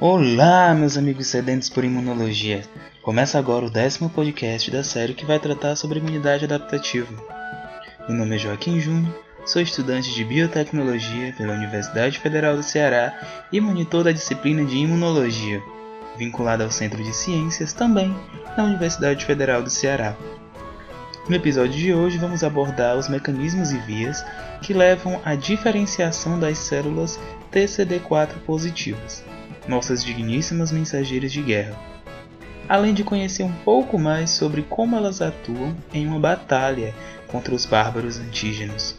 Olá, meus amigos sedentos por imunologia. Começa agora o décimo podcast da série que vai tratar sobre imunidade adaptativa. Meu nome é Joaquim Júnior, sou estudante de biotecnologia pela Universidade Federal do Ceará e monitor da disciplina de imunologia, vinculado ao Centro de Ciências também na Universidade Federal do Ceará. No episódio de hoje vamos abordar os mecanismos e vias que levam à diferenciação das células TCD4 positivas, nossas digníssimas mensageiras de guerra, além de conhecer um pouco mais sobre como elas atuam em uma batalha contra os bárbaros antígenos.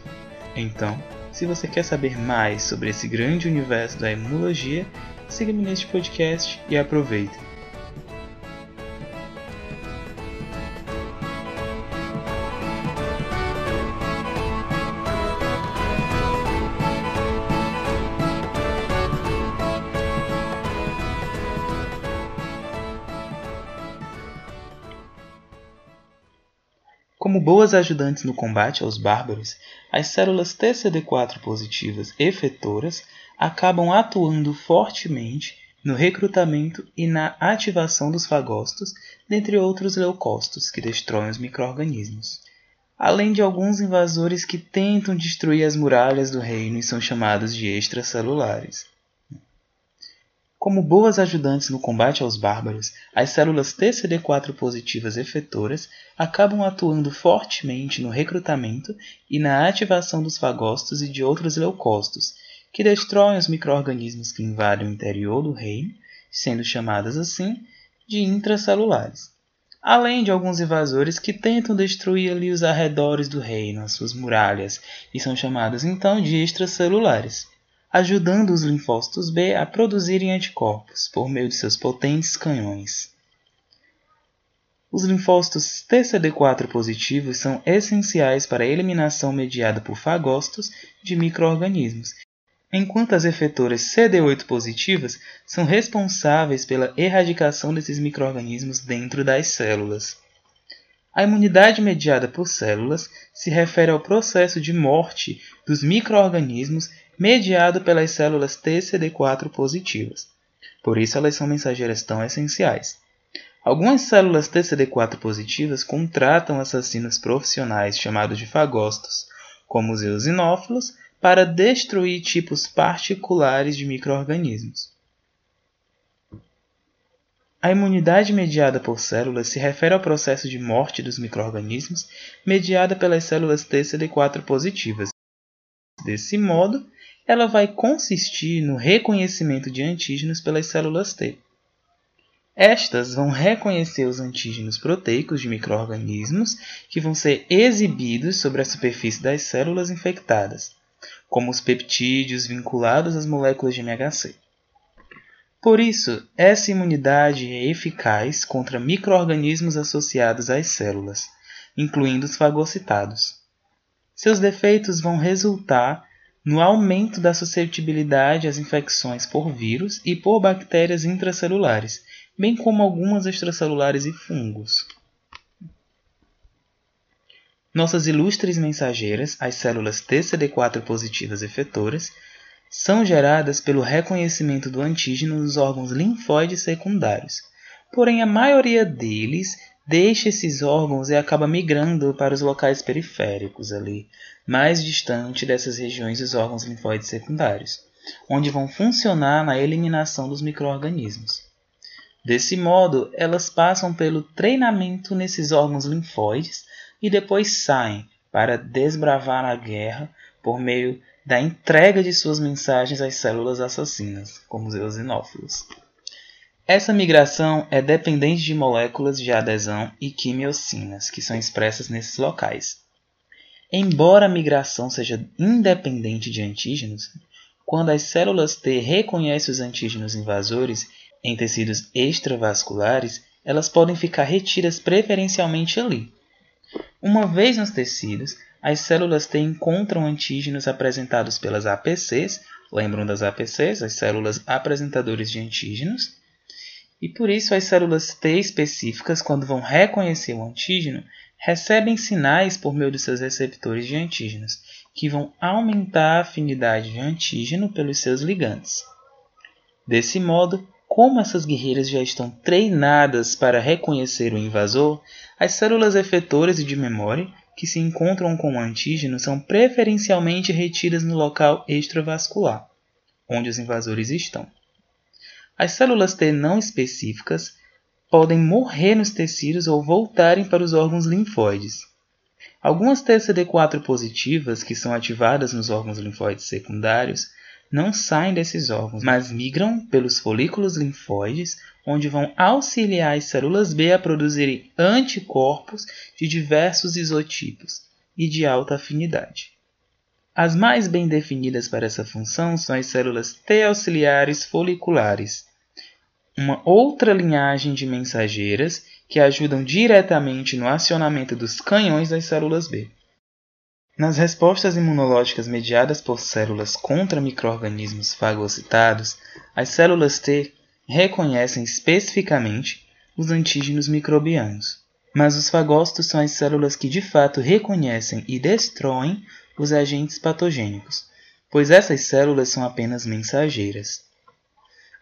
Então, se você quer saber mais sobre esse grande universo da imunologia, siga-me neste podcast e aproveite. Boas ajudantes no combate aos bárbaros, as células TCD4 positivas efetoras acabam atuando fortemente no recrutamento e na ativação dos fagócitos, dentre outros leucócitos que destroem os microrganismos. Além de alguns invasores que tentam destruir as muralhas do reino e são chamados de extracelulares. Como boas ajudantes no combate aos bárbaros, as células TCD4 positivas efetoras acabam atuando fortemente no recrutamento e na ativação dos fagócitos e de outros leucócitos, que destroem os microrganismos que invadem o interior do reino, sendo chamadas assim de intracelulares. Além de alguns invasores que tentam destruir ali os arredores do reino, as suas muralhas, e são chamados então de extracelulares ajudando os linfócitos B a produzirem anticorpos por meio de seus potentes canhões. Os linfócitos TCD4 positivos são essenciais para a eliminação mediada por fagócitos de microorganismos, enquanto as efetoras CD8 positivas são responsáveis pela erradicação desses microorganismos dentro das células. A imunidade mediada por células se refere ao processo de morte dos microorganismos mediado pelas células TCD4 positivas. Por isso elas são mensageiras tão essenciais. Algumas células TCD4 positivas contratam assassinos profissionais chamados de fagócitos, como os eosinófilos, para destruir tipos particulares de microorganismos. A imunidade mediada por células se refere ao processo de morte dos microorganismos mediada pelas células TCD4 positivas. Desse modo, ela vai consistir no reconhecimento de antígenos pelas células T. Estas vão reconhecer os antígenos proteicos de microorganismos que vão ser exibidos sobre a superfície das células infectadas, como os peptídeos vinculados às moléculas de MHC. Por isso, essa imunidade é eficaz contra microorganismos associados às células, incluindo os fagocitados. Seus defeitos vão resultar no aumento da suscetibilidade às infecções por vírus e por bactérias intracelulares, bem como algumas extracelulares e fungos. Nossas ilustres mensageiras, as células TCD4 positivas efetoras, são geradas pelo reconhecimento do antígeno nos órgãos linfóides secundários. Porém, a maioria deles deixa esses órgãos e acaba migrando para os locais periféricos ali, mais distante dessas regiões dos órgãos linfóides secundários, onde vão funcionar na eliminação dos microorganismos. Desse modo, elas passam pelo treinamento nesses órgãos linfóides e depois saem para desbravar a guerra por meio da entrega de suas mensagens às células assassinas, como os eosinófilos. Essa migração é dependente de moléculas de adesão e quimiocinas, que são expressas nesses locais. Embora a migração seja independente de antígenos, quando as células T reconhecem os antígenos invasores em tecidos extravasculares, elas podem ficar retidas preferencialmente ali. Uma vez nos tecidos, as células T encontram antígenos apresentados pelas APCs, lembram das APCs, as células apresentadoras de antígenos, e por isso as células T específicas, quando vão reconhecer o antígeno, recebem sinais por meio de seus receptores de antígenos, que vão aumentar a afinidade de antígeno pelos seus ligantes. Desse modo, como essas guerreiras já estão treinadas para reconhecer o invasor, as células efetoras e de memória que se encontram com o antígeno são preferencialmente retidas no local extravascular, onde os invasores estão. As células T não específicas podem morrer nos tecidos ou voltarem para os órgãos linfóides. Algumas TCD4 positivas, que são ativadas nos órgãos linfóides secundários, não saem desses órgãos, mas migram pelos folículos linfóides, onde vão auxiliar as células B a produzirem anticorpos de diversos isotipos e de alta afinidade. As mais bem definidas para essa função são as células T auxiliares foliculares, uma outra linhagem de mensageiras que ajudam diretamente no acionamento dos canhões das células B. Nas respostas imunológicas mediadas por células contra microorganismos fagocitados, as células T reconhecem especificamente os antígenos microbianos. Mas os fagócitos são as células que de fato reconhecem e destroem os agentes patogênicos, pois essas células são apenas mensageiras.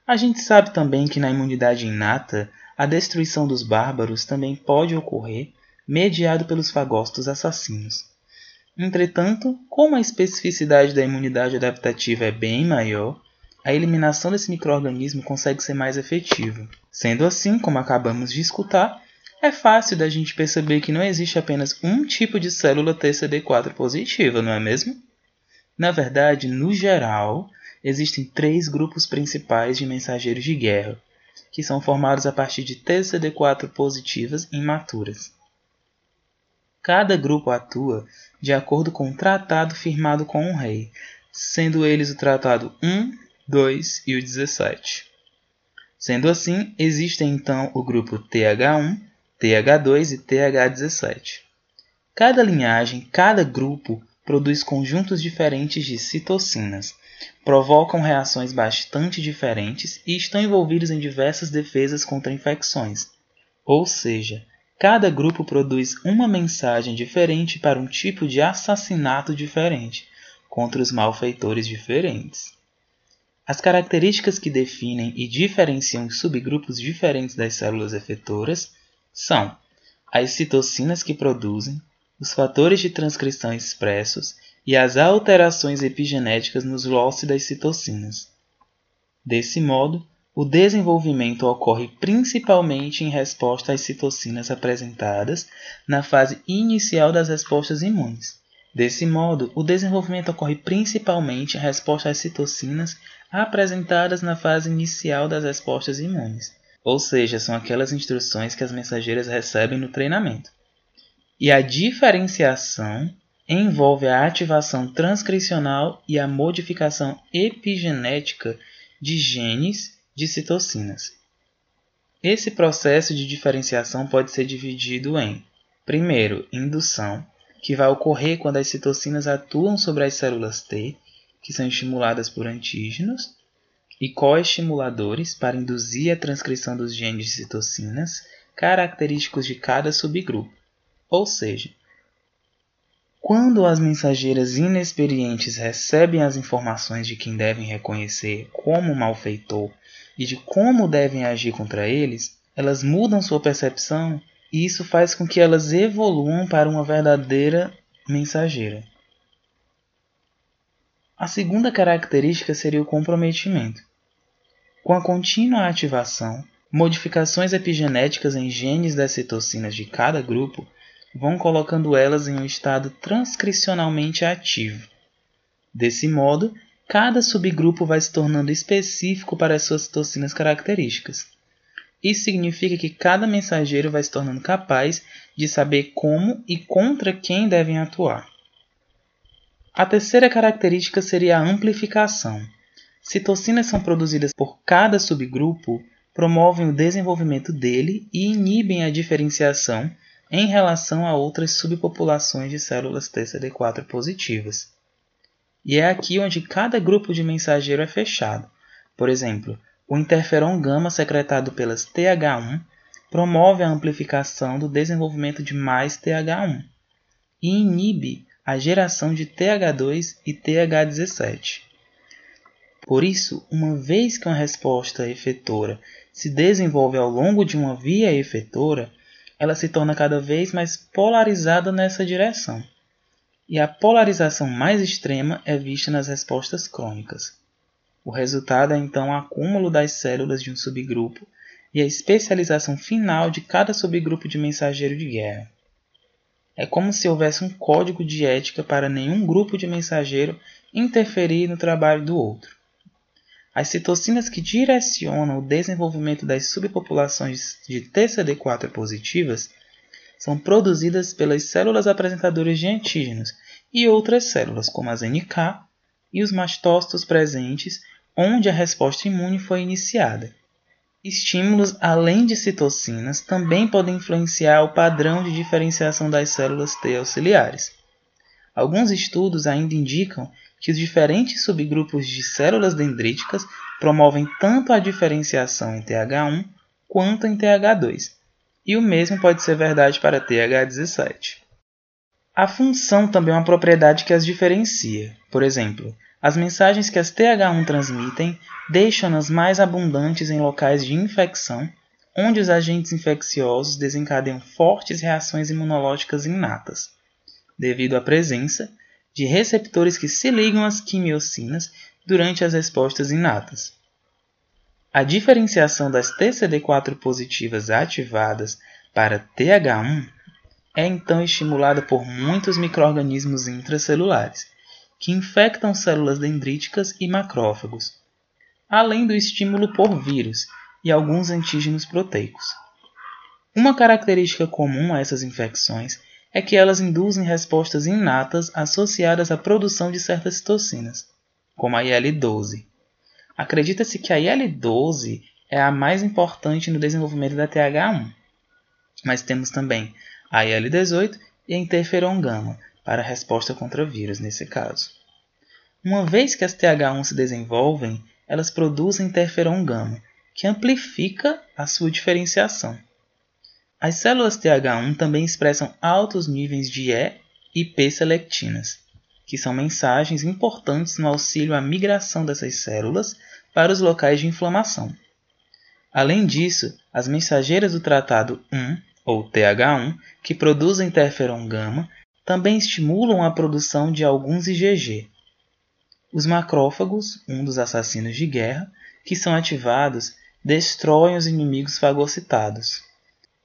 A gente sabe também que na imunidade inata, a destruição dos bárbaros também pode ocorrer mediado pelos fagócitos assassinos. Entretanto, como a especificidade da imunidade adaptativa é bem maior, a eliminação desse microorganismo consegue ser mais efetiva. Sendo assim, como acabamos de escutar, é fácil da gente perceber que não existe apenas um tipo de célula TCD4 positiva, não é mesmo? Na verdade, no geral, existem três grupos principais de mensageiros de guerra, que são formados a partir de TCD4 positivas imaturas. Cada grupo atua de acordo com o tratado firmado com o rei, sendo eles o Tratado 1, 2 e o 17. Sendo assim, existem então o grupo TH1, TH2 e TH17. Cada linhagem, cada grupo, produz conjuntos diferentes de citocinas, provocam reações bastante diferentes e estão envolvidos em diversas defesas contra infecções. Ou seja, Cada grupo produz uma mensagem diferente para um tipo de assassinato diferente, contra os malfeitores diferentes. As características que definem e diferenciam os subgrupos diferentes das células efetoras são as citocinas que produzem, os fatores de transcrição expressos e as alterações epigenéticas nos loci das citocinas. Desse modo, o desenvolvimento ocorre principalmente em resposta às citocinas apresentadas na fase inicial das respostas imunes. Desse modo, o desenvolvimento ocorre principalmente em resposta às citocinas apresentadas na fase inicial das respostas imunes, ou seja, são aquelas instruções que as mensageiras recebem no treinamento. E a diferenciação envolve a ativação transcricional e a modificação epigenética de genes de citocinas. Esse processo de diferenciação pode ser dividido em, primeiro, indução, que vai ocorrer quando as citocinas atuam sobre as células T, que são estimuladas por antígenos, e coestimuladores para induzir a transcrição dos genes de citocinas característicos de cada subgrupo. Ou seja, quando as mensageiras inexperientes recebem as informações de quem devem reconhecer como malfeitor e de como devem agir contra eles, elas mudam sua percepção e isso faz com que elas evoluam para uma verdadeira mensageira. A segunda característica seria o comprometimento. Com a contínua ativação, modificações epigenéticas em genes das citocinas de cada grupo vão colocando elas em um estado transcricionalmente ativo. Desse modo, cada subgrupo vai se tornando específico para as suas toxinas características. Isso significa que cada mensageiro vai se tornando capaz de saber como e contra quem devem atuar. A terceira característica seria a amplificação. Citocinas são produzidas por cada subgrupo, promovem o desenvolvimento dele e inibem a diferenciação em relação a outras subpopulações de células TCD4 positivas. E é aqui onde cada grupo de mensageiro é fechado. Por exemplo, o interferon gama secretado pelas TH1 promove a amplificação do desenvolvimento de mais TH1 e inibe a geração de TH2 e TH17. Por isso, uma vez que uma resposta efetora se desenvolve ao longo de uma via efetora, ela se torna cada vez mais polarizada nessa direção. E a polarização mais extrema é vista nas respostas crônicas. O resultado é então o acúmulo das células de um subgrupo e a especialização final de cada subgrupo de mensageiro de guerra. É como se houvesse um código de ética para nenhum grupo de mensageiro interferir no trabalho do outro. As citocinas que direcionam o desenvolvimento das subpopulações de TCD4 positivas são produzidas pelas células apresentadoras de antígenos e outras células, como as NK e os mastócitos presentes onde a resposta imune foi iniciada. Estímulos além de citocinas também podem influenciar o padrão de diferenciação das células T auxiliares. Alguns estudos ainda indicam que os diferentes subgrupos de células dendríticas promovem tanto a diferenciação em TH1 quanto em TH2, e o mesmo pode ser verdade para TH17. A função também é uma propriedade que as diferencia. Por exemplo, as mensagens que as TH1 transmitem deixam-nas mais abundantes em locais de infecção, onde os agentes infecciosos desencadeiam fortes reações imunológicas inatas, devido à presença de receptores que se ligam às quimiocinas durante as respostas inatas. A diferenciação das TCD4 positivas ativadas para TH1 é então estimulada por muitos microrganismos intracelulares, que infectam células dendríticas e macrófagos, além do estímulo por vírus e alguns antígenos proteicos. Uma característica comum a essas infecções é que elas induzem respostas inatas associadas à produção de certas citocinas, como a IL-12. Acredita-se que a IL-12 é a mais importante no desenvolvimento da TH1, mas temos também a IL-18 e a interferon gama para a resposta contra vírus nesse caso. Uma vez que as TH1 se desenvolvem, elas produzem interferon gama, que amplifica a sua diferenciação. As células TH1 também expressam altos níveis de E e P-selectinas, que são mensagens importantes no auxílio à migração dessas células para os locais de inflamação. Além disso, as mensageiras do tratado 1, ou TH1, que produzem interferon gama, também estimulam a produção de alguns IgG. Os macrófagos, um dos assassinos de guerra, que são ativados, destroem os inimigos fagocitados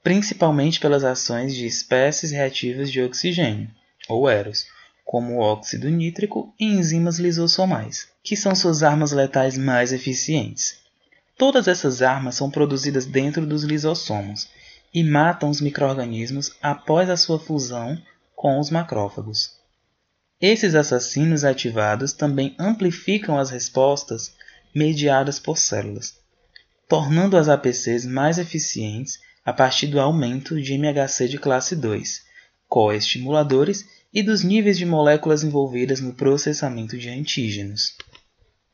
principalmente pelas ações de espécies reativas de oxigênio, ou EROS, como o óxido nítrico e enzimas lisossomais, que são suas armas letais mais eficientes. Todas essas armas são produzidas dentro dos lisossomos e matam os microrganismos após a sua fusão com os macrófagos. Esses assassinos ativados também amplificam as respostas mediadas por células, tornando as APCs mais eficientes a partir do aumento de MHC de classe 2, coestimuladores e dos níveis de moléculas envolvidas no processamento de antígenos.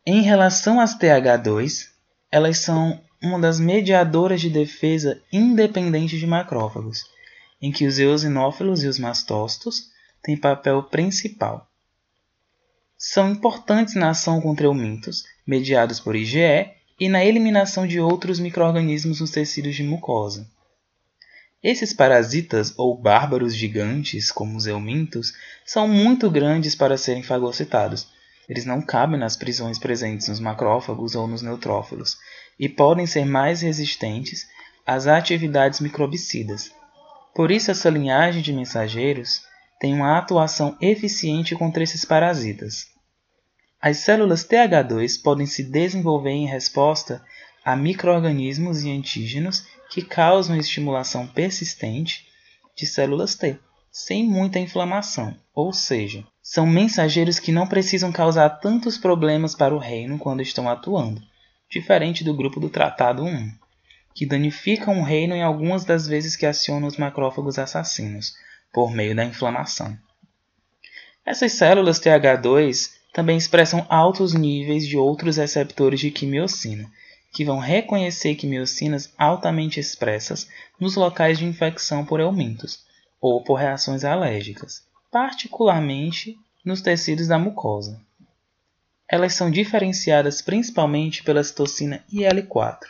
Em relação às TH2, elas são uma das mediadoras de defesa independente de macrófagos, em que os eosinófilos e os mastócitos têm papel principal. São importantes na ação contra eumintos, mediados por IgE, e na eliminação de outros microrganismos nos tecidos de mucosa. Esses parasitas ou bárbaros gigantes, como os eumintos, são muito grandes para serem fagocitados. Eles não cabem nas prisões presentes nos macrófagos ou nos neutrófilos e podem ser mais resistentes às atividades microbicidas. Por isso, essa linhagem de mensageiros tem uma atuação eficiente contra esses parasitas. As células TH2 podem se desenvolver em resposta a microorganismos e antígenos que causam estimulação persistente de células T, sem muita inflamação, ou seja, são mensageiros que não precisam causar tantos problemas para o reino quando estão atuando, diferente do grupo do Tratado 1, que danificam o reino em algumas das vezes que acionam os macrófagos assassinos, por meio da inflamação. Essas células TH2 também expressam altos níveis de outros receptores de quimiocina, que vão reconhecer quimiocinas altamente expressas nos locais de infecção por eumintos ou por reações alérgicas, particularmente nos tecidos da mucosa. Elas são diferenciadas principalmente pela citocina IL-4.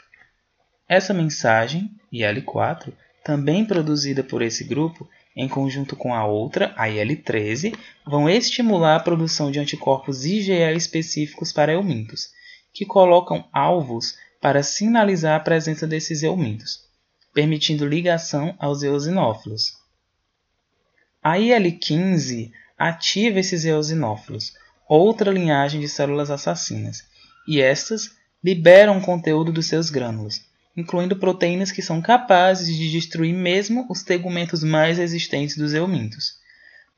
Essa mensagem, IL-4, também produzida por esse grupo, em conjunto com a outra, a IL-13, vão estimular a produção de anticorpos IgE específicos para eumintos, que colocam alvos para sinalizar a presença desses eumintos, permitindo ligação aos eosinófilos. A IL-15 ativa esses eosinófilos, outra linhagem de células assassinas, e estas liberam o conteúdo dos seus grânulos, incluindo proteínas que são capazes de destruir mesmo os tegumentos mais resistentes dos eumintos.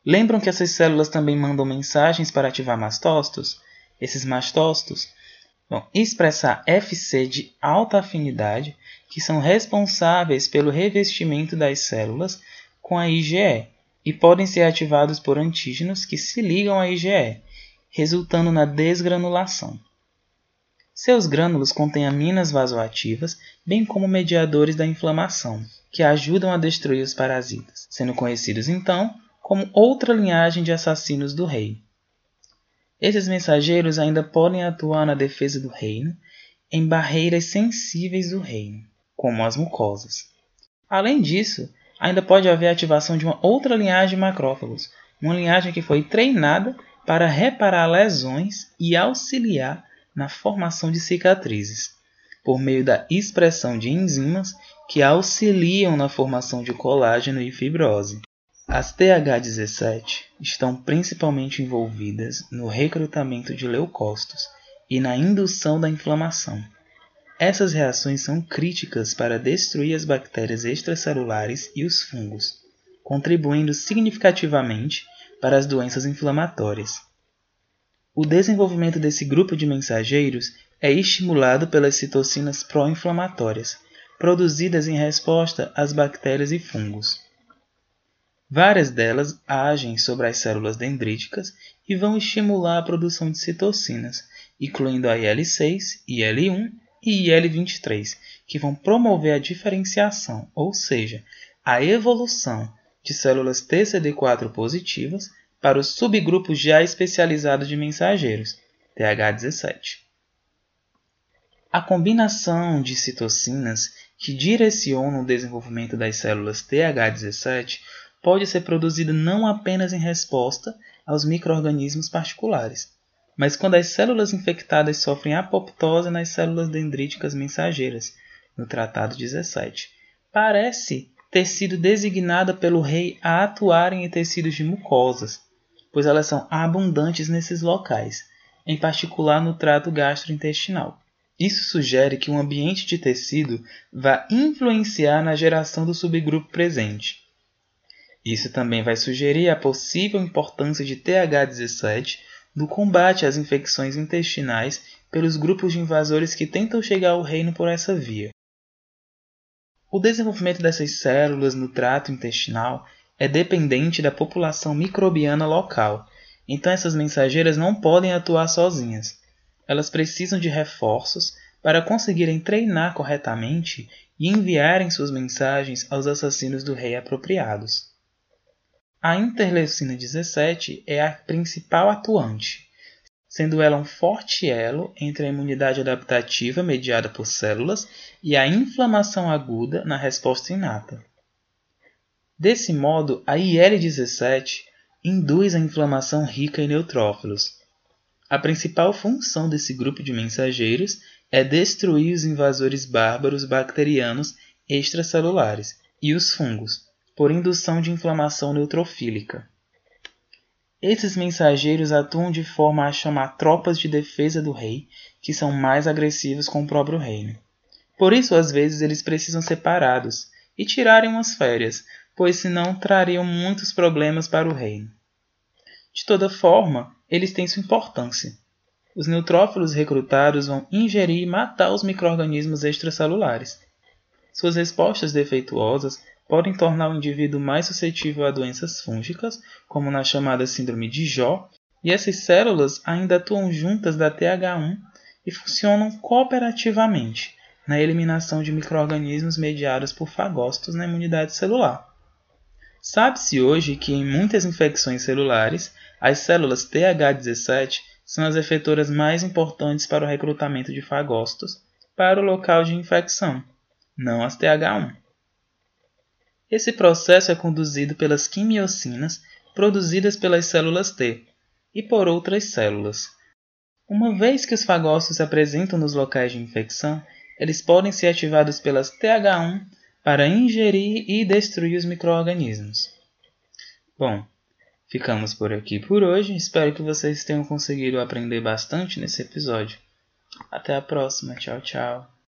Lembram que essas células também mandam mensagens para ativar mastócitos? Esses mastócitos vão expressar FC de alta afinidade, que são responsáveis pelo revestimento das células com a IgE e podem ser ativados por antígenos que se ligam à IgE, resultando na desgranulação. Seus grânulos contêm aminas vasoativas, bem como mediadores da inflamação, que ajudam a destruir os parasitas, sendo conhecidos então como outra linhagem de assassinos do rei. Esses mensageiros ainda podem atuar na defesa do reino em barreiras sensíveis do reino, como as mucosas. Além disso, ainda pode haver ativação de uma outra linhagem de macrófagos, uma linhagem que foi treinada para reparar lesões e auxiliar na formação de cicatrizes, por meio da expressão de enzimas que auxiliam na formação de colágeno e fibrose. As TH17 estão principalmente envolvidas no recrutamento de leucócitos e na indução da inflamação. Essas reações são críticas para destruir as bactérias extracelulares e os fungos, contribuindo significativamente para as doenças inflamatórias. O desenvolvimento desse grupo de mensageiros é estimulado pelas citocinas pró-inflamatórias, produzidas em resposta às bactérias e fungos. Várias delas agem sobre as células dendríticas e vão estimular a produção de citocinas, incluindo a IL-6, IL-1 e IL-23, que vão promover a diferenciação, ou seja, a evolução de células TCD4 positivas para os subgrupos já especializados de mensageiros, TH17. A combinação de citocinas que direcionam o desenvolvimento das células TH17 pode ser produzida não apenas em resposta aos microorganismos particulares, mas quando as células infectadas sofrem apoptose nas células dendríticas mensageiras, no Tratado 17. Parece ter sido designada pelo rei a atuarem em tecidos de mucosas, pois elas são abundantes nesses locais, em particular no trato gastrointestinal. Isso sugere que um ambiente de tecido vai influenciar na geração do subgrupo presente. Isso também vai sugerir a possível importância de TH17 no combate às infecções intestinais pelos grupos de invasores que tentam chegar ao reino por essa via. O desenvolvimento dessas células no trato intestinal é dependente da população microbiana local, então essas mensageiras não podem atuar sozinhas. Elas precisam de reforços para conseguirem treinar corretamente e enviarem suas mensagens aos assassinos do rei apropriados. A interleucina 17 é a principal atuante, sendo ela um forte elo entre a imunidade adaptativa mediada por células e a inflamação aguda na resposta inata. Desse modo, a IL-17 induz a inflamação rica em neutrófilos. A principal função desse grupo de mensageiros é destruir os invasores bárbaros bacterianos extracelulares e os fungos, por indução de inflamação neutrofílica. Esses mensageiros atuam de forma a chamar tropas de defesa do rei, que são mais agressivos com o próprio reino. Por isso, às vezes, eles precisam ser parados e tirarem umas férias, pois senão trariam muitos problemas para o reino. De toda forma, eles têm sua importância. Os neutrófilos recrutados vão ingerir e matar os microrganismos extracelulares. Suas respostas defeituosas podem tornar o indivíduo mais suscetível a doenças fúngicas, como na chamada síndrome de Jó, e essas células ainda atuam juntas da TH1 e funcionam cooperativamente na eliminação de microrganismos mediados por fagócitos na imunidade celular. Sabe-se hoje que em muitas infecções celulares, as células TH17 são as efetoras mais importantes para o recrutamento de fagócitos para o local de infecção, não as TH1. Esse processo é conduzido pelas quimiocinas produzidas pelas células T e por outras células. Uma vez que os fagócitos se apresentam nos locais de infecção, eles podem ser ativados pelas TH1 para ingerir e destruir os microorganismos. Bom, ficamos por aqui por hoje. Espero que vocês tenham conseguido aprender bastante nesse episódio. Até a próxima. Tchau, tchau.